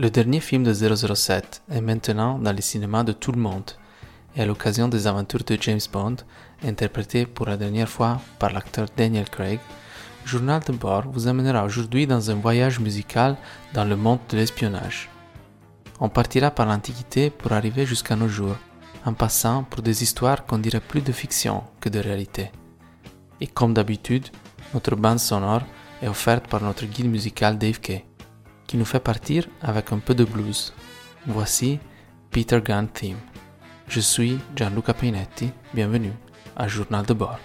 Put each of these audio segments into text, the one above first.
Le dernier film de 007 est maintenant dans les cinémas de tout le monde et à l'occasion des aventures de James Bond, interprété pour la dernière fois par l'acteur Daniel Craig, Journal de bord vous amènera aujourd'hui dans un voyage musical dans le monde de l'espionnage. On partira par l'Antiquité pour arriver jusqu'à nos jours, en passant pour des histoires qu'on dirait plus de fiction que de réalité. Et comme d'habitude, notre bande sonore est offerte par notre guide musical Dave Kay, qui nous fait partir avec un peu de blues. Voici Peter Gunn Theme. Je suis Gianluca Painetti, bienvenue à Journal de bord.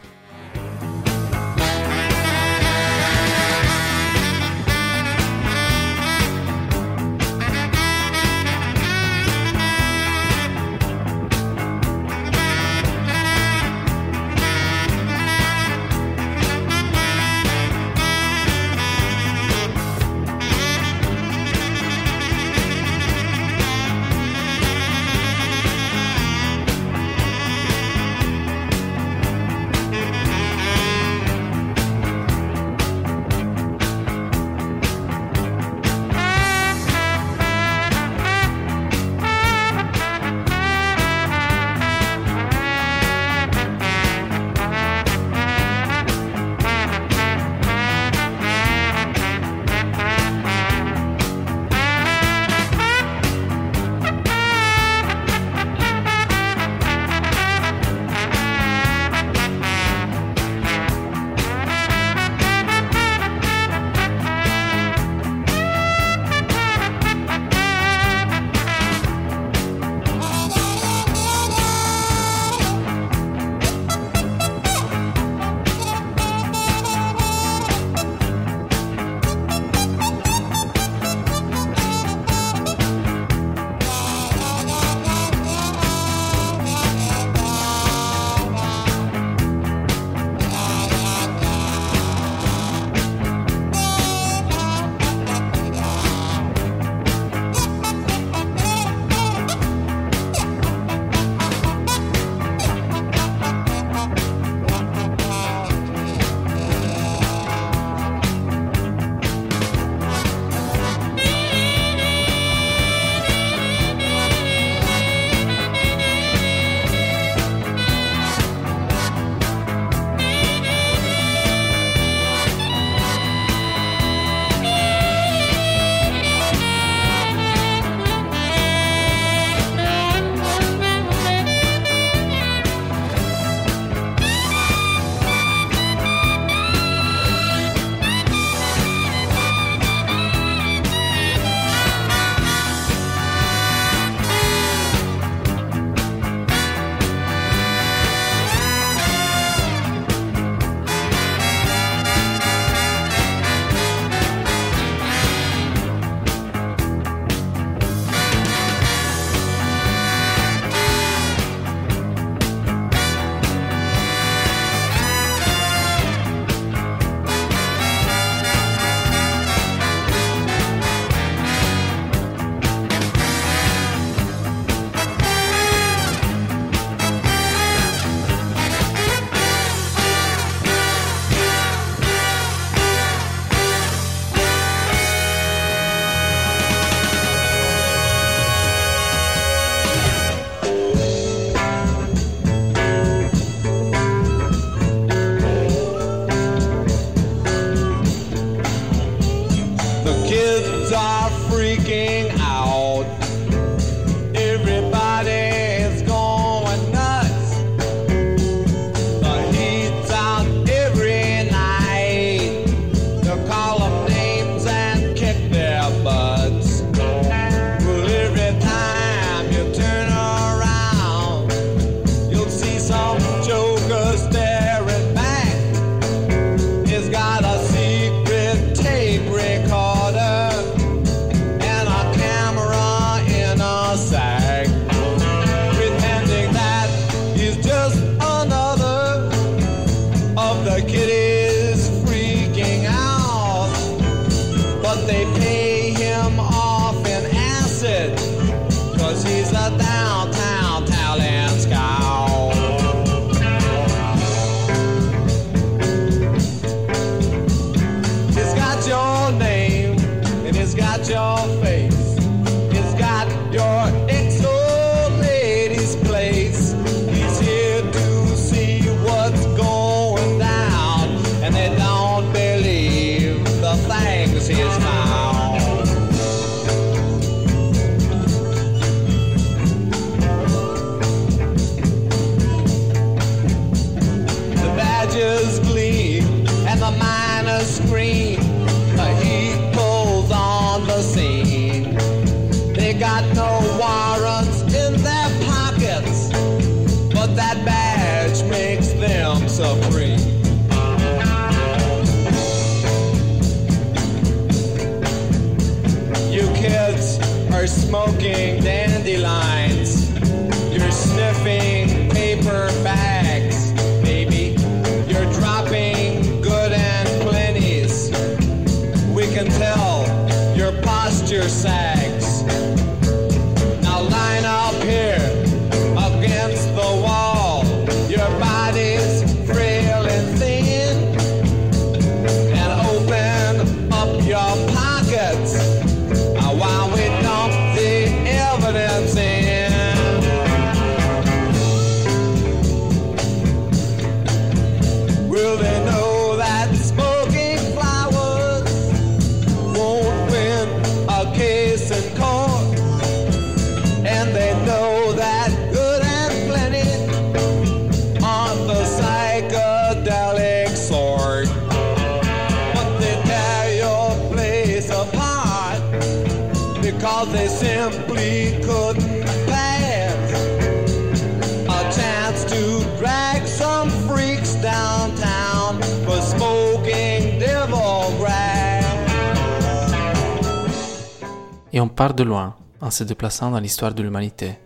Et on part de loin en se déplaçant dans l'histoire de l'humanité.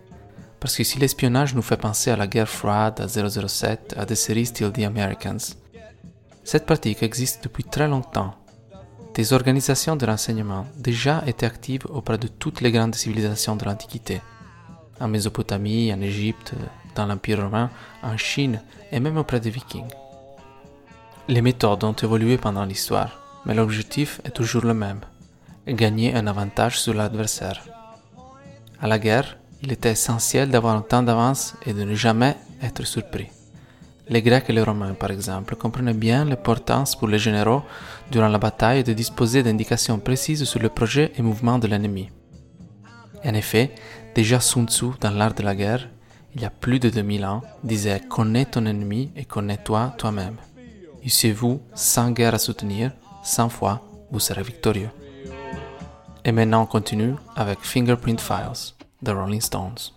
Parce que si l'espionnage nous fait penser à la guerre froide, à 007, à des séries style The Americans, cette pratique existe depuis très longtemps. Des organisations de renseignement déjà étaient actives auprès de toutes les grandes civilisations de l'Antiquité. En Mésopotamie, en Égypte, dans l'Empire romain, en Chine et même auprès des Vikings. Les méthodes ont évolué pendant l'histoire, mais l'objectif est toujours le même gagner un avantage sur l'adversaire. À la guerre, il était essentiel d'avoir un temps d'avance et de ne jamais être surpris. Les Grecs et les Romains, par exemple, comprenaient bien l'importance pour les généraux durant la bataille de disposer d'indications précises sur le projet et mouvement de l'ennemi. En effet, déjà Sun Tzu, dans l'art de la guerre, il y a plus de 2000 ans, disait Connais ton ennemi et connais-toi toi-même. Eussiez-vous 100 guerres à soutenir, 100 fois, vous serez victorieux. Et maintenant on continue avec Fingerprint Files, The Rolling Stones.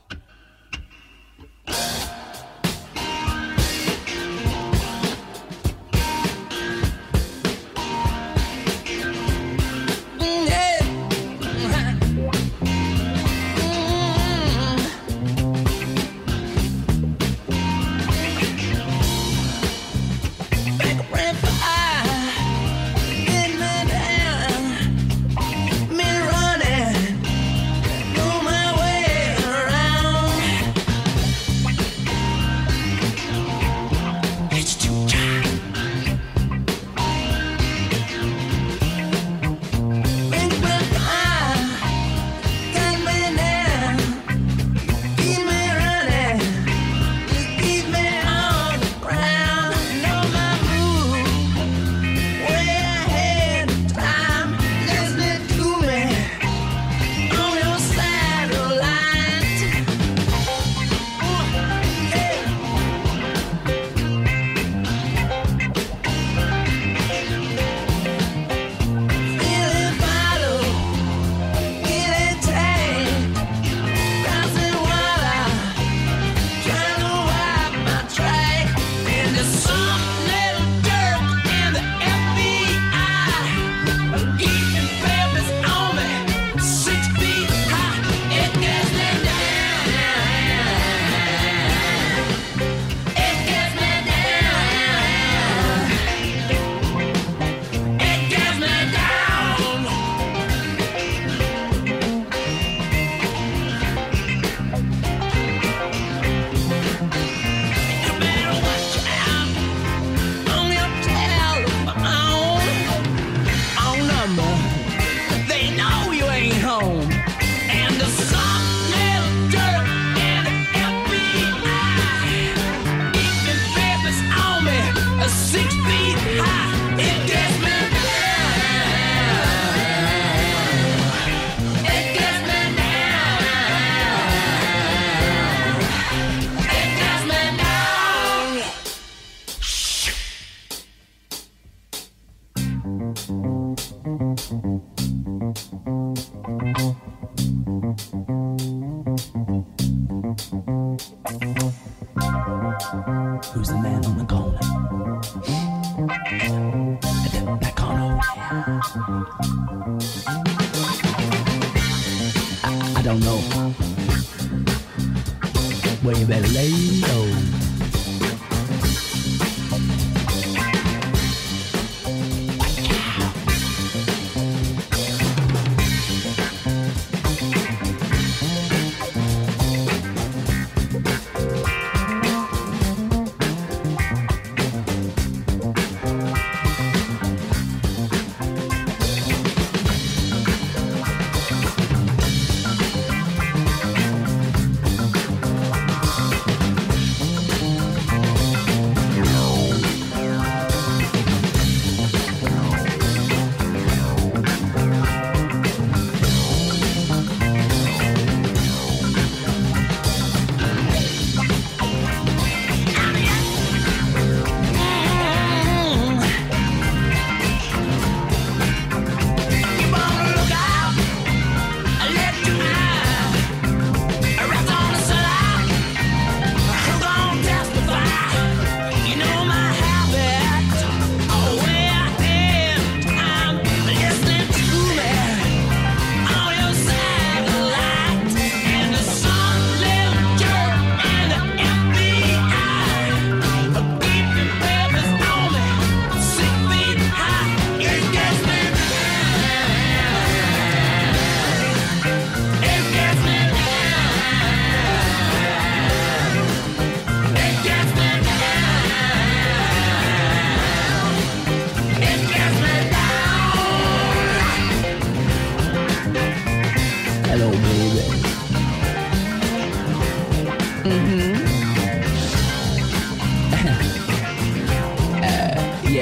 Well, you better lay low.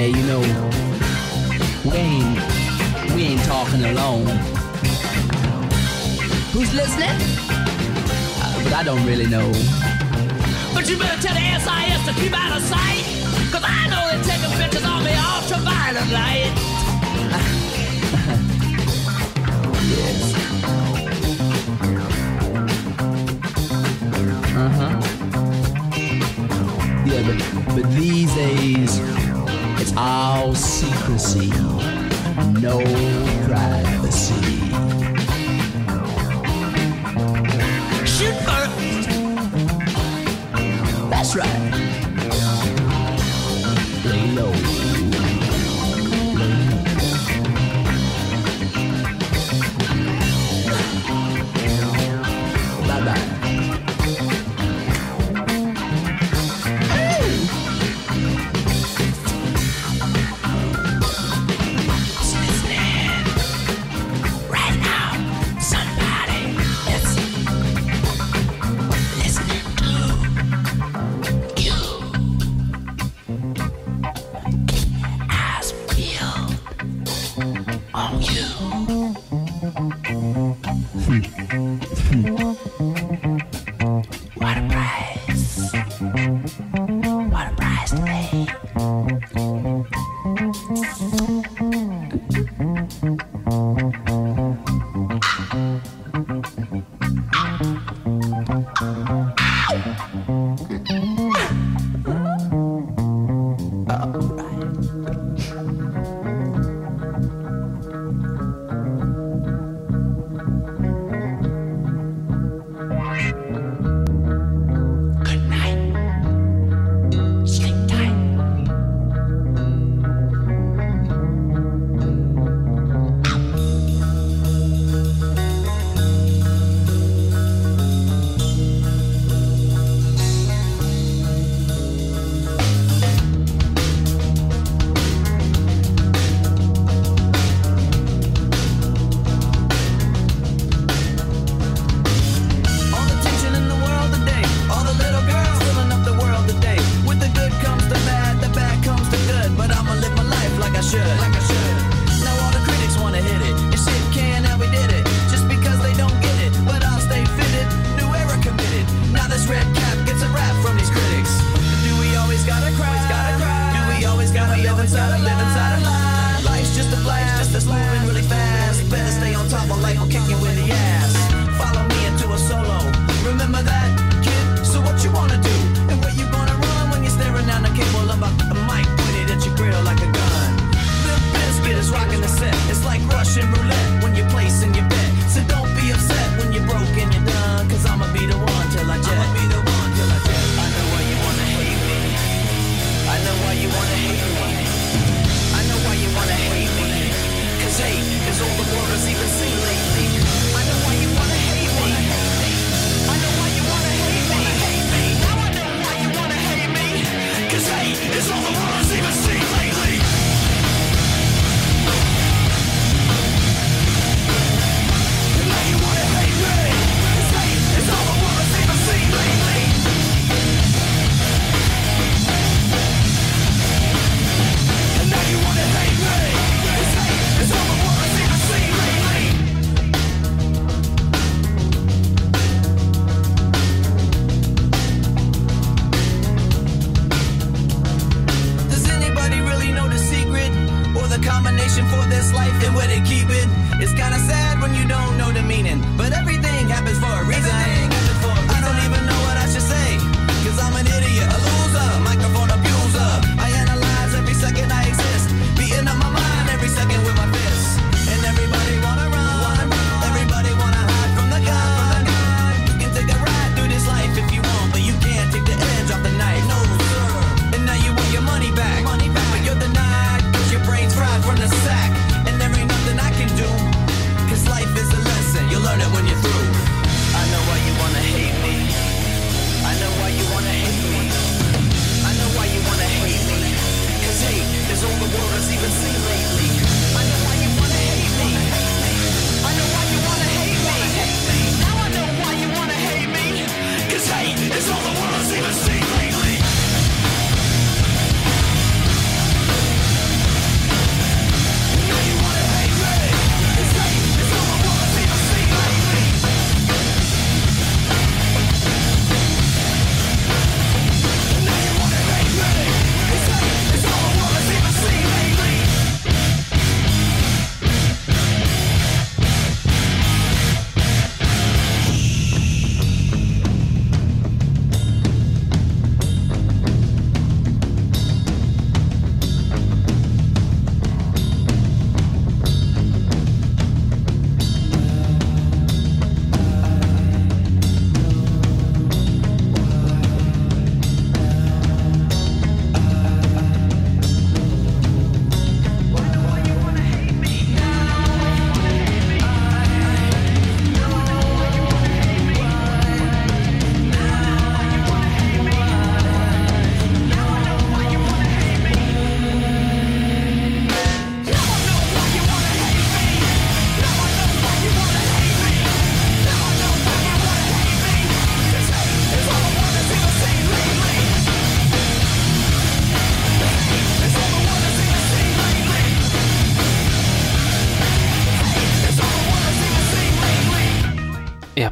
Yeah, you know, we ain't we ain't talking alone. Who's listening? Uh, but I don't really know. But you better tell the SIS to keep out of sight. Cause I know they're taking pictures on me ultraviolet light. yes. Uh-huh. Yeah, but, but these days, all secrecy. No privacy. Shoot first. That's right. Lay low.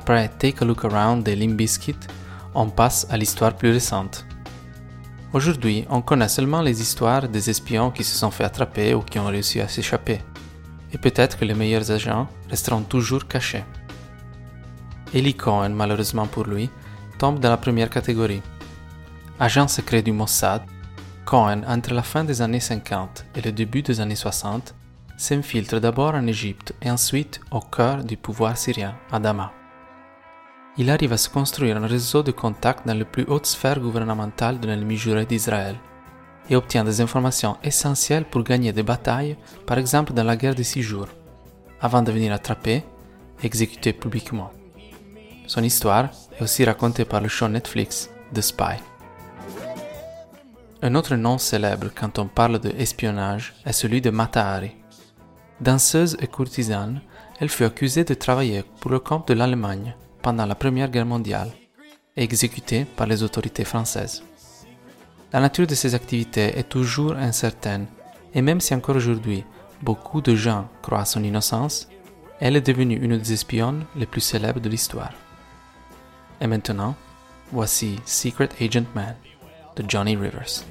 Après Take a Look Around de Limp Bizkit, on passe à l'histoire plus récente. Aujourd'hui, on connaît seulement les histoires des espions qui se sont fait attraper ou qui ont réussi à s'échapper. Et peut-être que les meilleurs agents resteront toujours cachés. Eli Cohen, malheureusement pour lui, tombe dans la première catégorie. Agent secret du Mossad, Cohen, entre la fin des années 50 et le début des années 60, s'infiltre d'abord en Égypte et ensuite au cœur du pouvoir syrien, à Damas. Il arrive à se construire un réseau de contacts dans les plus hautes sphères gouvernementales de l'ennemi juré d'Israël et obtient des informations essentielles pour gagner des batailles, par exemple dans la guerre des six jours, avant de venir attrapé et exécuté publiquement. Son histoire est aussi racontée par le show Netflix The Spy. Un autre nom célèbre quand on parle de espionnage est celui de Mata Hari. Danseuse et courtisane, elle fut accusée de travailler pour le compte de l'Allemagne pendant la Première Guerre mondiale et exécutée par les autorités françaises. La nature de ses activités est toujours incertaine et même si encore aujourd'hui beaucoup de gens croient à son innocence, elle est devenue une des espionnes les plus célèbres de l'histoire. Et maintenant, voici Secret Agent Man de Johnny Rivers.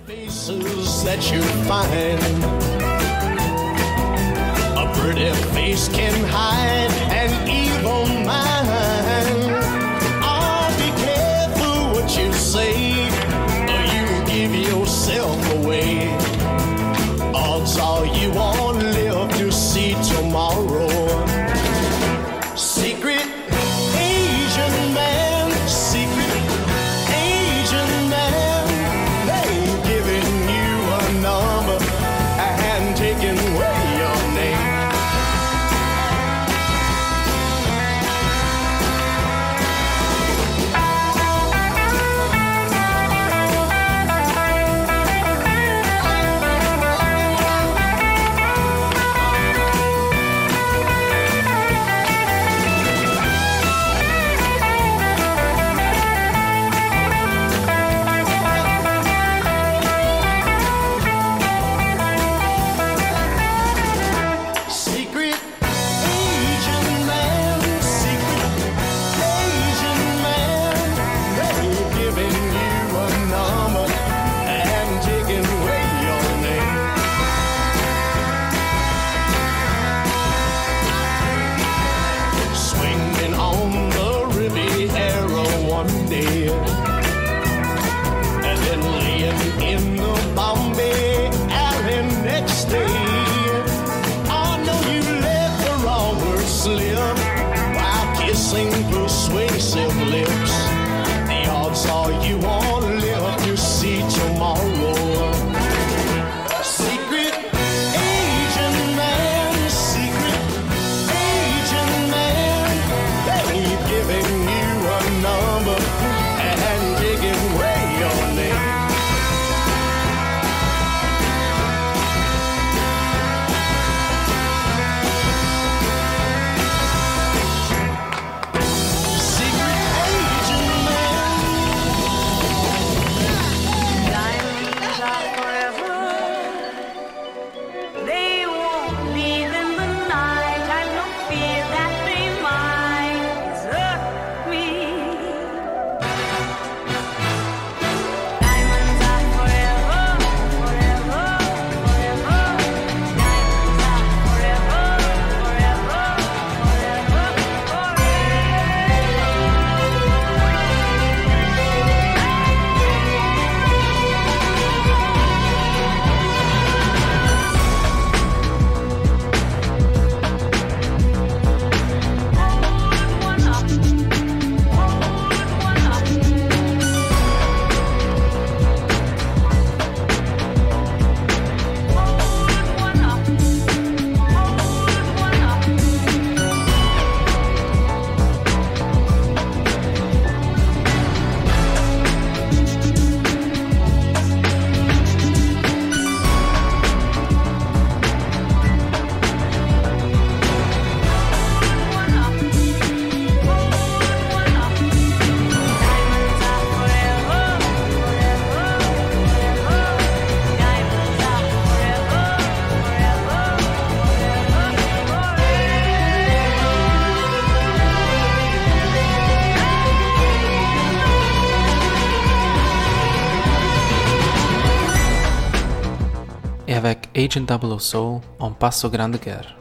00 Soul, on passe aux grandes guerres,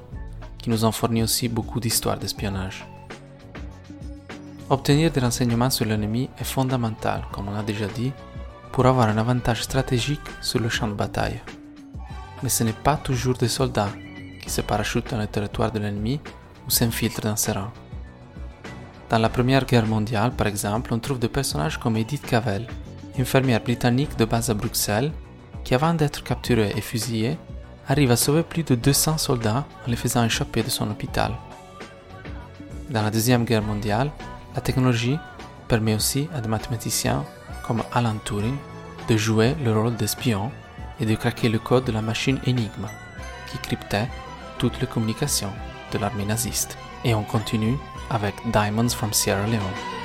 qui nous ont fourni aussi beaucoup d'histoires d'espionnage. Obtenir des renseignements sur l'ennemi est fondamental, comme on a déjà dit, pour avoir un avantage stratégique sur le champ de bataille. Mais ce n'est pas toujours des soldats qui se parachutent dans le territoire de l'ennemi ou s'infiltrent dans ses rangs. Dans la Première Guerre mondiale, par exemple, on trouve des personnages comme Edith Cavell, infirmière britannique de base à Bruxelles, qui avant d'être capturée et fusillée, arrive à sauver plus de 200 soldats en les faisant échapper de son hôpital. Dans la Deuxième Guerre mondiale, la technologie permet aussi à des mathématiciens comme Alan Turing de jouer le rôle d'espion et de craquer le code de la machine Enigma, qui cryptait toutes les communications de l'armée naziste. Et on continue avec Diamonds from Sierra Leone.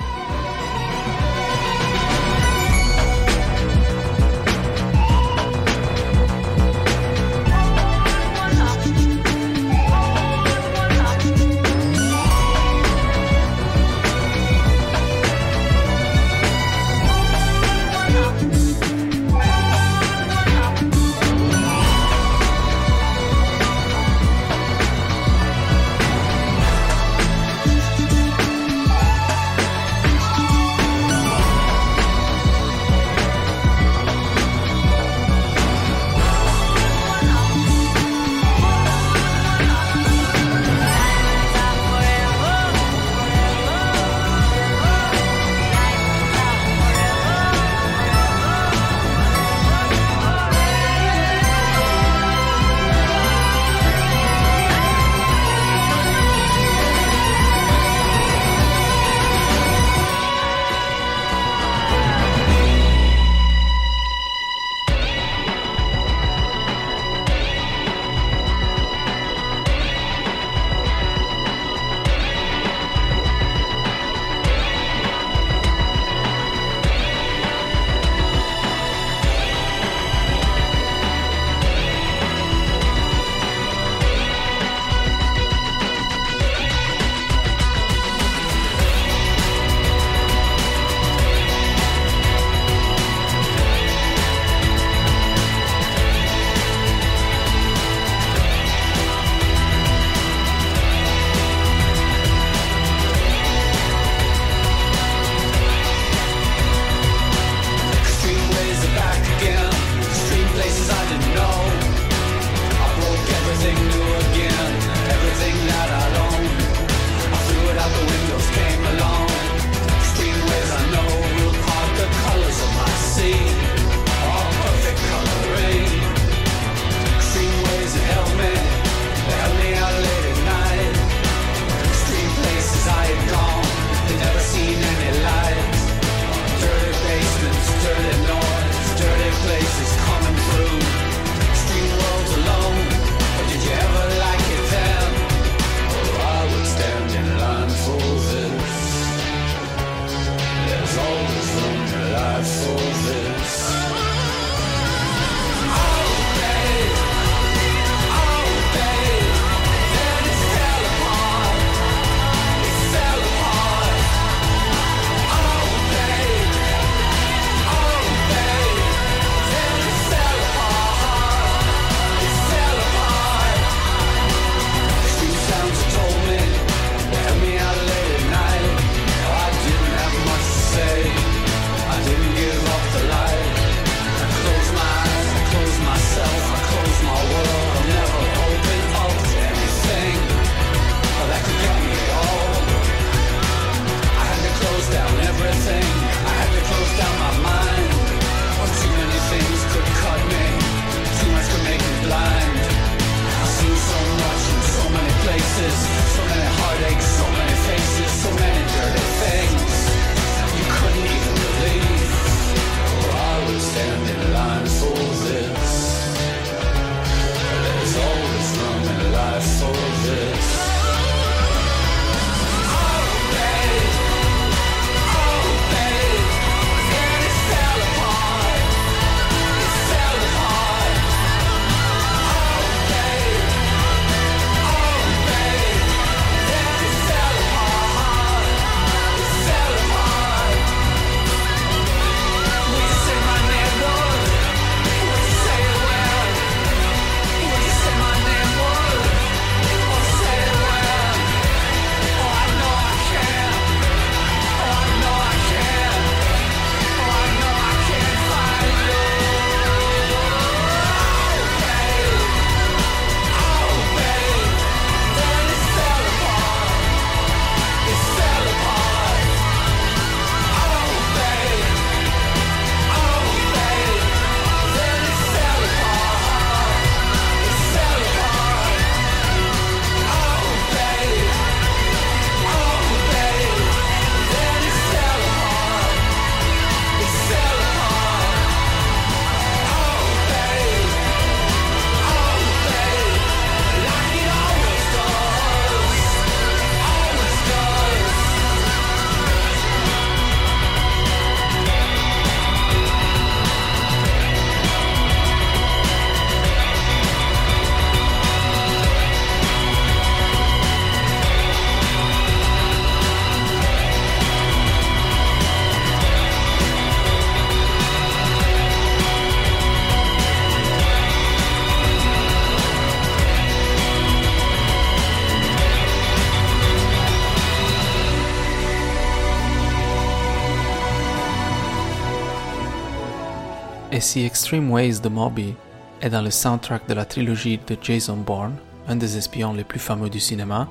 See Extreme Ways de Moby est dans le soundtrack de la trilogie de Jason Bourne, un des espions les plus fameux du cinéma,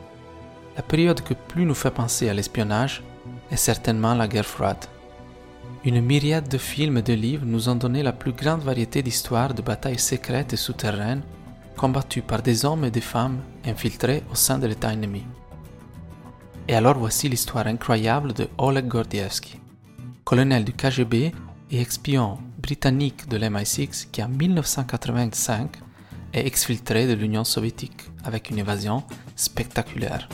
la période que plus nous fait penser à l'espionnage est certainement la guerre froide. Une myriade de films et de livres nous ont donné la plus grande variété d'histoires de batailles secrètes et souterraines combattues par des hommes et des femmes infiltrés au sein de l'État ennemi. Et alors voici l'histoire incroyable de Oleg Gordievsky, colonel du KGB et espion britannique de l'MI6 qui en 1985 est exfiltré de l'Union soviétique avec une évasion spectaculaire.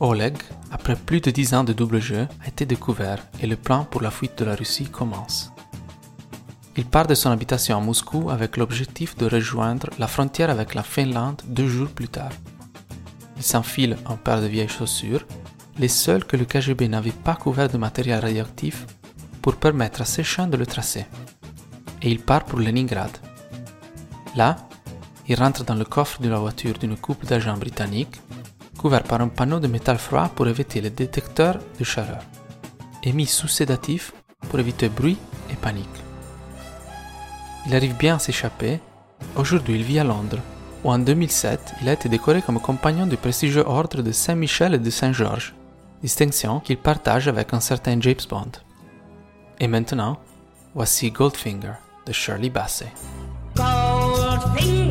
Oleg, après plus de dix ans de double jeu, a été découvert et le plan pour la fuite de la Russie commence. Il part de son habitation à Moscou avec l'objectif de rejoindre la frontière avec la Finlande deux jours plus tard. Il s'enfile un paire de vieilles chaussures, les seules que le KGB n'avait pas couvertes de matériel radioactif pour permettre à ses chiens de le tracer. Et il part pour Leningrad. Là, il rentre dans le coffre de la voiture d'une couple d'agents britanniques, couvert par un panneau de métal froid pour éviter les détecteurs de chaleur, et mis sous sédatif pour éviter bruit et panique. Il arrive bien à s'échapper. Aujourd'hui, il vit à Londres, où en 2007, il a été décoré comme compagnon du prestigieux ordre de Saint-Michel et de Saint-Georges, distinction qu'il partage avec un certain James Bond. Et maintenant, voici Goldfinger de Shirley Bassey? Goldfinger.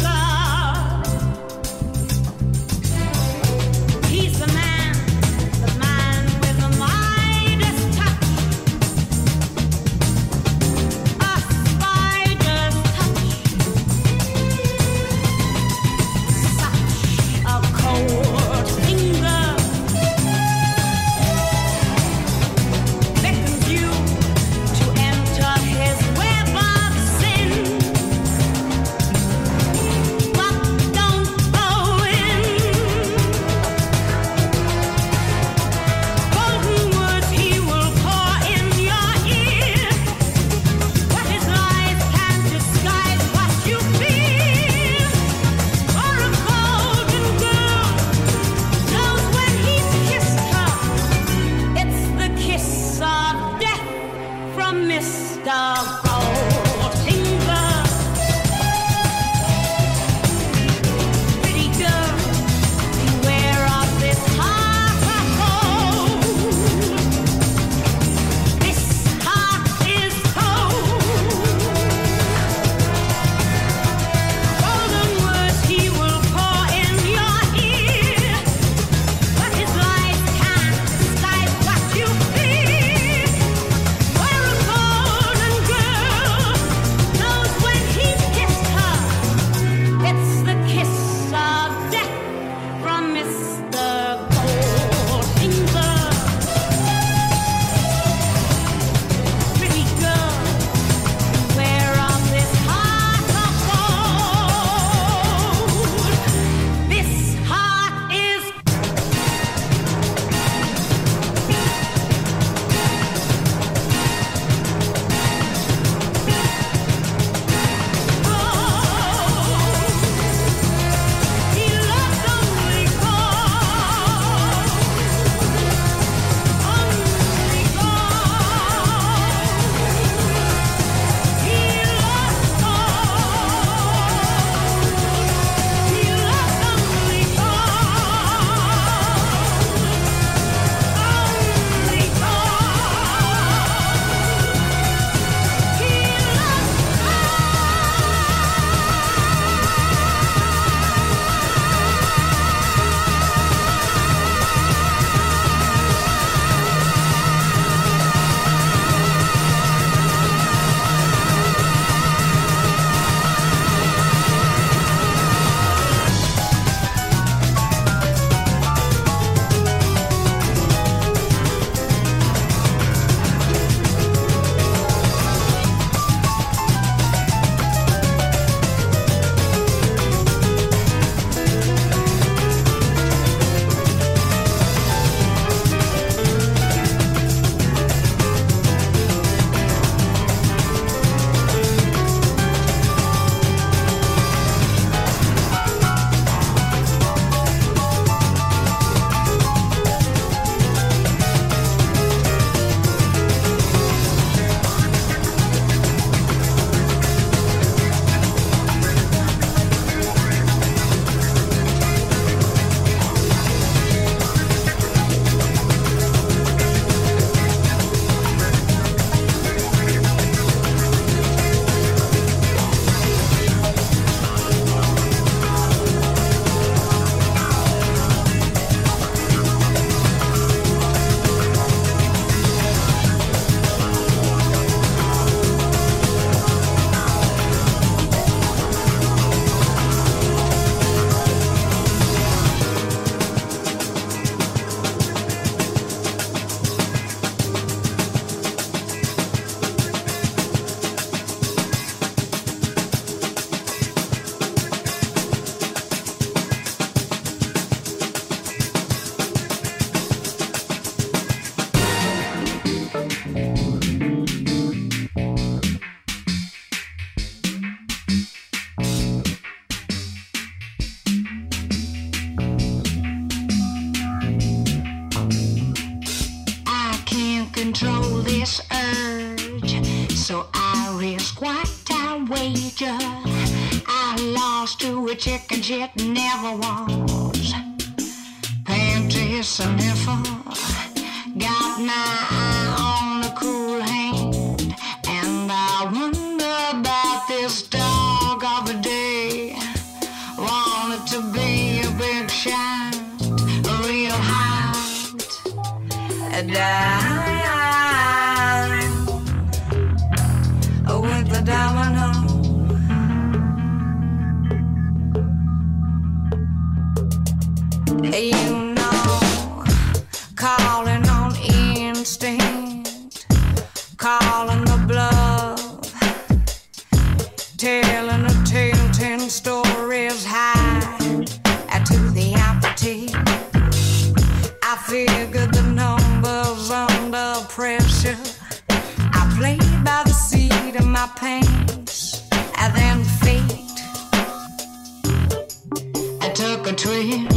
away.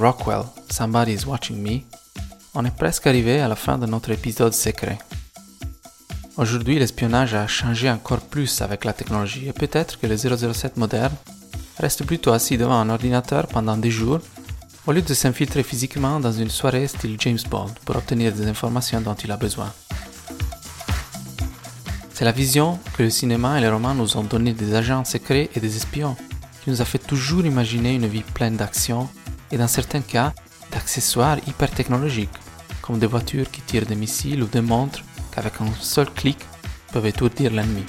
Rockwell, Somebody's Watching Me, on est presque arrivé à la fin de notre épisode secret. Aujourd'hui, l'espionnage a changé encore plus avec la technologie et peut-être que le 007 moderne reste plutôt assis devant un ordinateur pendant des jours au lieu de s'infiltrer physiquement dans une soirée style James Bond pour obtenir des informations dont il a besoin. C'est la vision que le cinéma et les romans nous ont donnée des agents secrets et des espions, qui nous a fait toujours imaginer une vie pleine d'action et dans certains cas d'accessoires hyper technologiques, comme des voitures qui tirent des missiles ou des montres qu'avec un seul clic peuvent étourdir l'ennemi.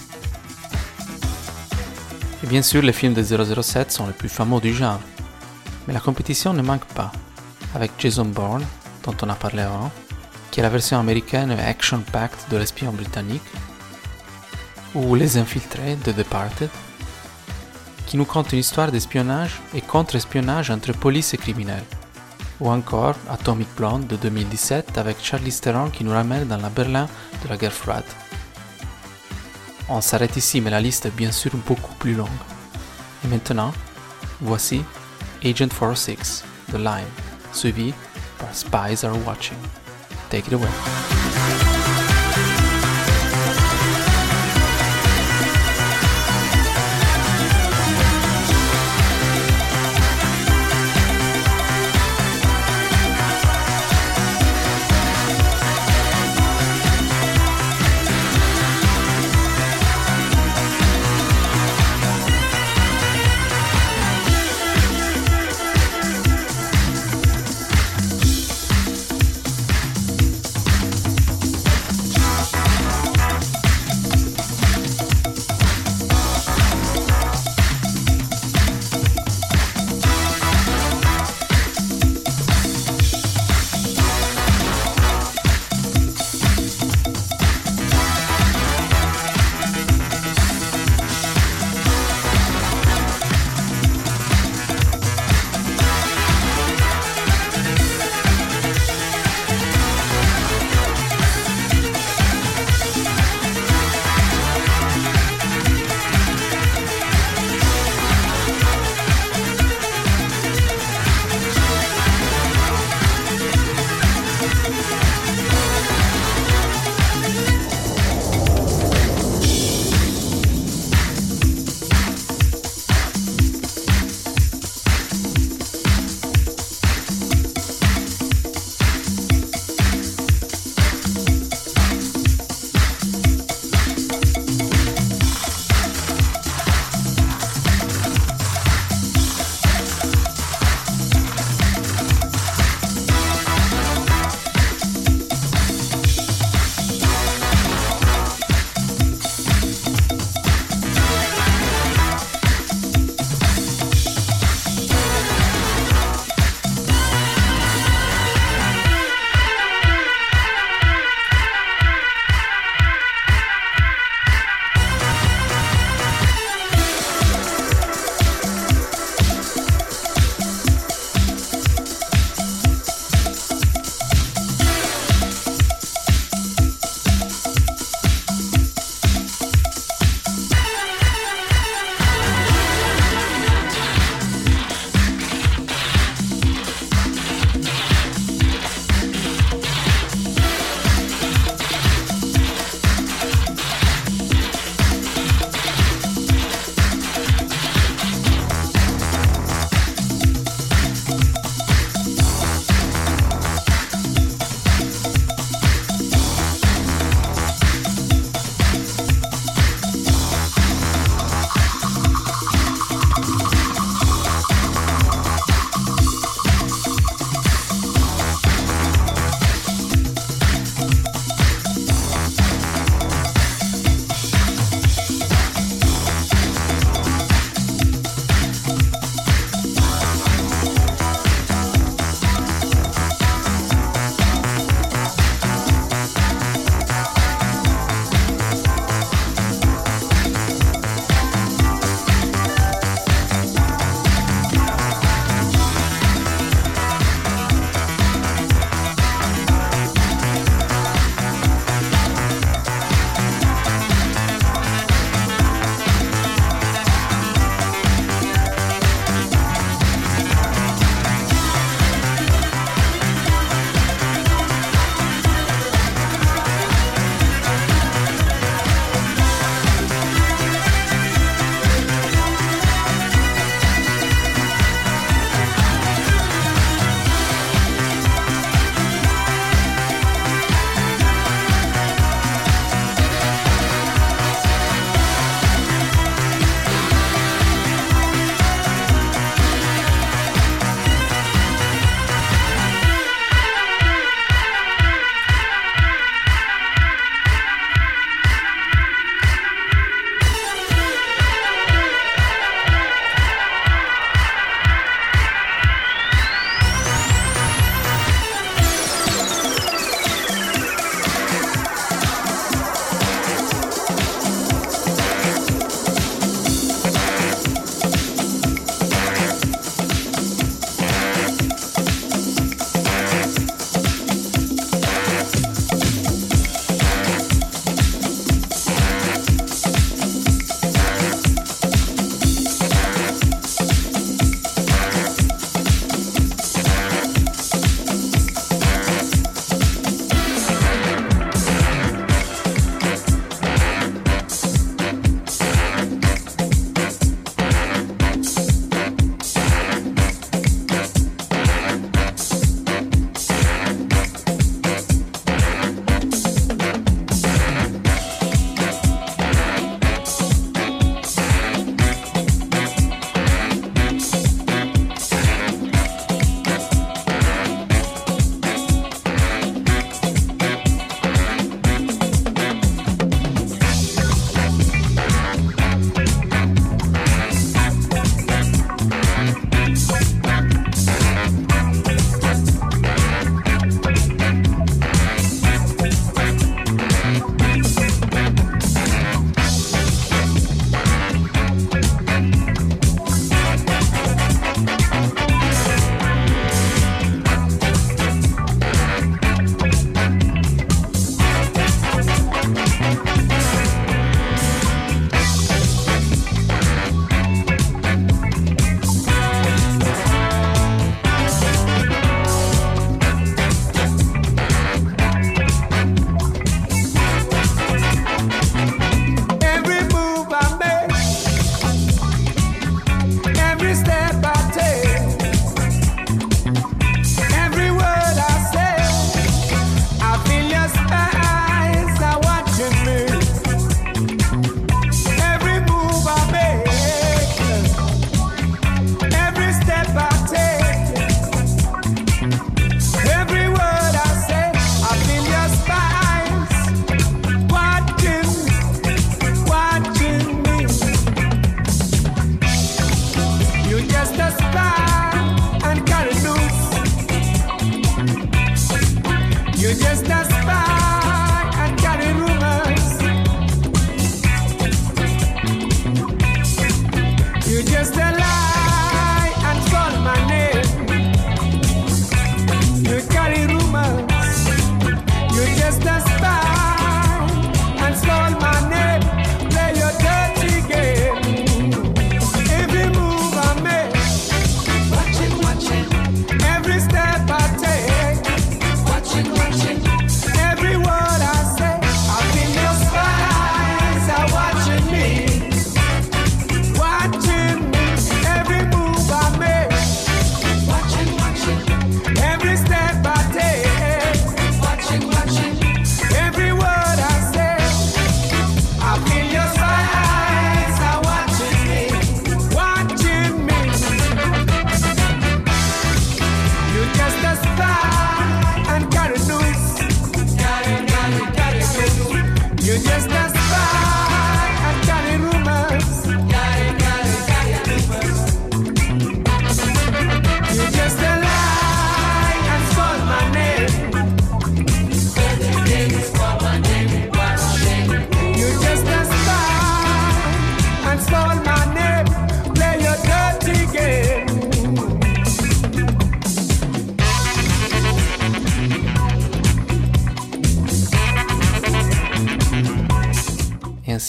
Et bien sûr, les films de 007 sont les plus fameux du genre, mais la compétition ne manque pas, avec Jason Bourne, dont on a parlé avant, qui est la version américaine action-packed de l'espion britannique, ou Les Infiltrés de Departed, qui nous conte une histoire d'espionnage et contre-espionnage entre police et criminels, ou encore Atomic Blonde de 2017 avec Charlize Theron qui nous ramène dans la Berlin de la guerre froide. On s'arrête ici, mais la liste est bien sûr beaucoup plus longue. Et maintenant, voici Agent 406, The Line, suivi par Spies Are Watching. Take it away.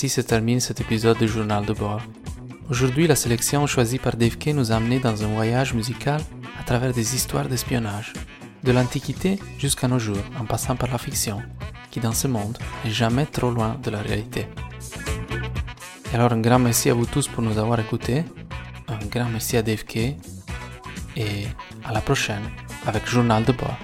Ainsi se termine cet épisode du Journal de bord. Aujourd'hui, la sélection choisie par Dave Devke nous a amenés dans un voyage musical à travers des histoires d'espionnage, de l'Antiquité jusqu'à nos jours, en passant par la fiction, qui dans ce monde n'est jamais trop loin de la réalité. Et alors un grand merci à vous tous pour nous avoir écoutés, un grand merci à Dave Devke et à la prochaine avec Journal de bord.